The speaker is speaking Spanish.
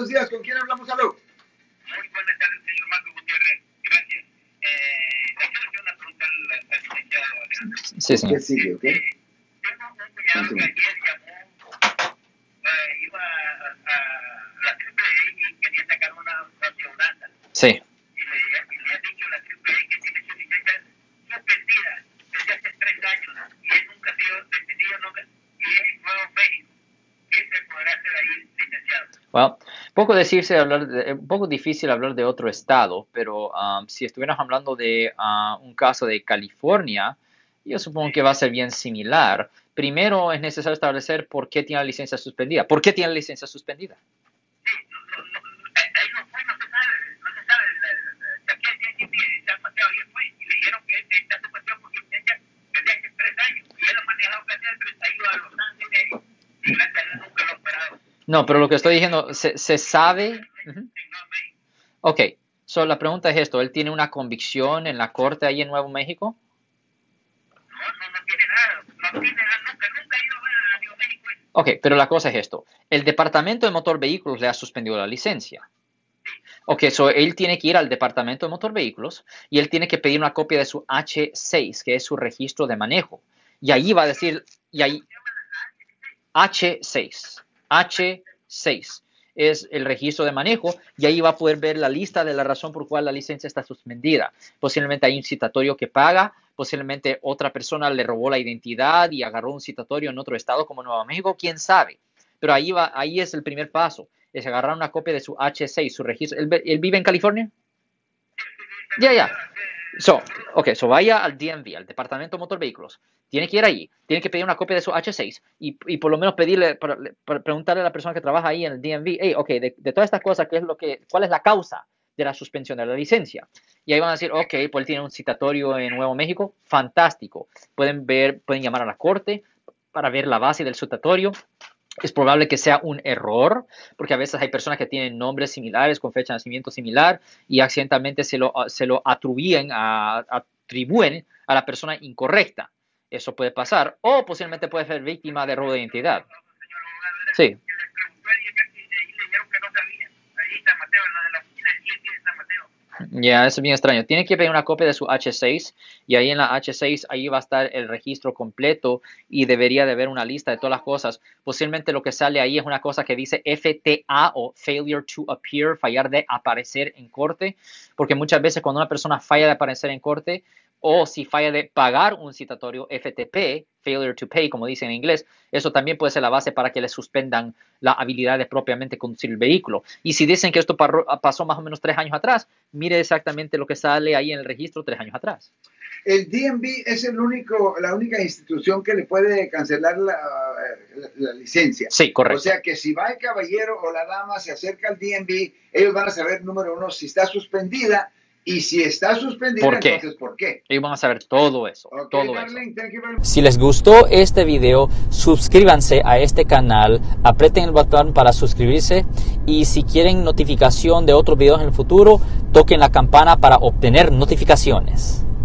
buenos días. ¿Con quién hablamos? Aló. Muy buenas tardes, señor Marco Gutiérrez. Gracias. Eh, le quiero hacer una pregunta al, al licenciado Alejandro. Sí, señor. ¿Qué sigue? ok? Eh, tengo un cuñado que ayer llamó, eh, iba a, a la AAA y quería sacar una. Sí. Y le, y le ha dicho a la que tiene su licencia suspendida desde hace tres años y él nunca ha sido detenido, nunca, y es en Nuevo México. ¿Qué se podrá hacer ahí, licenciado? Well, poco decirse hablar de, un poco difícil hablar de otro estado, pero um, si estuviéramos hablando de uh, un caso de California, yo supongo que va a ser bien similar. Primero es necesario establecer por qué tiene la licencia suspendida. ¿Por qué tiene la licencia suspendida? Sí, no, no, no, eh, ahí no fue, no se sabe, no se sabe. la- la- la- Aquí el DNB se ha paseado ayer fue y le dijeron que este está suspendido por licencia desde hace tres años y él ha manejado casi de 31 a Los Ángeles y gracias a Dios nunca lo ha operado. No, pero lo que estoy diciendo, se, se sabe. Nuevo México. Ok, so la pregunta es esto: ¿él tiene una convicción en la corte ahí en Nuevo México? No, no, no tiene nada, no tiene nada, nunca, ha ido Nuevo México. Ok, pero la cosa es esto: el Departamento de Motor Vehículos le ha suspendido la licencia. Ok, so él tiene que ir al Departamento de Motor Vehículos y él tiene que pedir una copia de su H6, que es su registro de manejo. Y ahí va a decir, y ahí, H6, H6 es el registro de manejo y ahí va a poder ver la lista de la razón por cual la licencia está suspendida. Posiblemente hay un citatorio que paga, posiblemente otra persona le robó la identidad y agarró un citatorio en otro estado como Nuevo México, quién sabe. Pero ahí va, ahí es el primer paso, es agarrar una copia de su H6, su registro. ¿Él, ve- él vive en California? Ya, ya. So, ok, so vaya al DMV, al Departamento de Motor Vehículos. Tiene que ir ahí, tiene que pedir una copia de su H6 y, y por lo menos pedirle, para- para preguntarle a la persona que trabaja ahí en el DMV, hey, ok, de, de todas estas cosas, ¿qué es lo que, ¿cuál es la causa de la suspensión de la licencia? Y ahí van a decir, ok, pues él tiene un citatorio en Nuevo México, fantástico. Pueden ver, pueden llamar a la corte para ver la base del citatorio. Es probable que sea un error, porque a veces hay personas que tienen nombres similares, con fecha de nacimiento similar, y accidentalmente se lo, se lo atribuyen a, a la persona incorrecta. Eso puede pasar, o posiblemente puede ser víctima de robo de identidad. Sí. que le preguntó ayer que si- y le dijeron que no sabía. Ahí está Mateo, en la de la oficina del DNB está Ya, eso es bien extraño. Tiene que pedir una copia de su H6 y ahí en la H6 ahí va a estar el registro completo y debería de haber una lista de todas las cosas. Posiblemente lo que sale ahí es una cosa que dice FTA o Failure to Appear, fallar de aparecer en corte, porque muchas veces cuando una persona falla de aparecer en corte o si falla de pagar un citatorio FTP, Failure to Pay, como dicen en inglés, eso también puede ser la base para que le suspendan la habilidad de propiamente conducir el vehículo. Y si dicen que esto pasó más o menos tres años atrás, mire exactamente lo que sale ahí en el registro tres años atrás. El DMV es el único, la única institución que le puede cancelar la, la- la licencia. Sí, correcto. O sea que si va el caballero o la dama, se acerca al DMV, ellos van a saber, número uno, si está suspendida y si está suspendida, ¿Por qué? entonces ¿por qué? Ellos van a saber todo eso, Ok, todo eso. darling, much. Si les gustó este video, suscríbanse a este canal, aprieten el botón para suscribirse y si quieren notificación de otros videos en el futuro, toquen la campana para obtener notificaciones.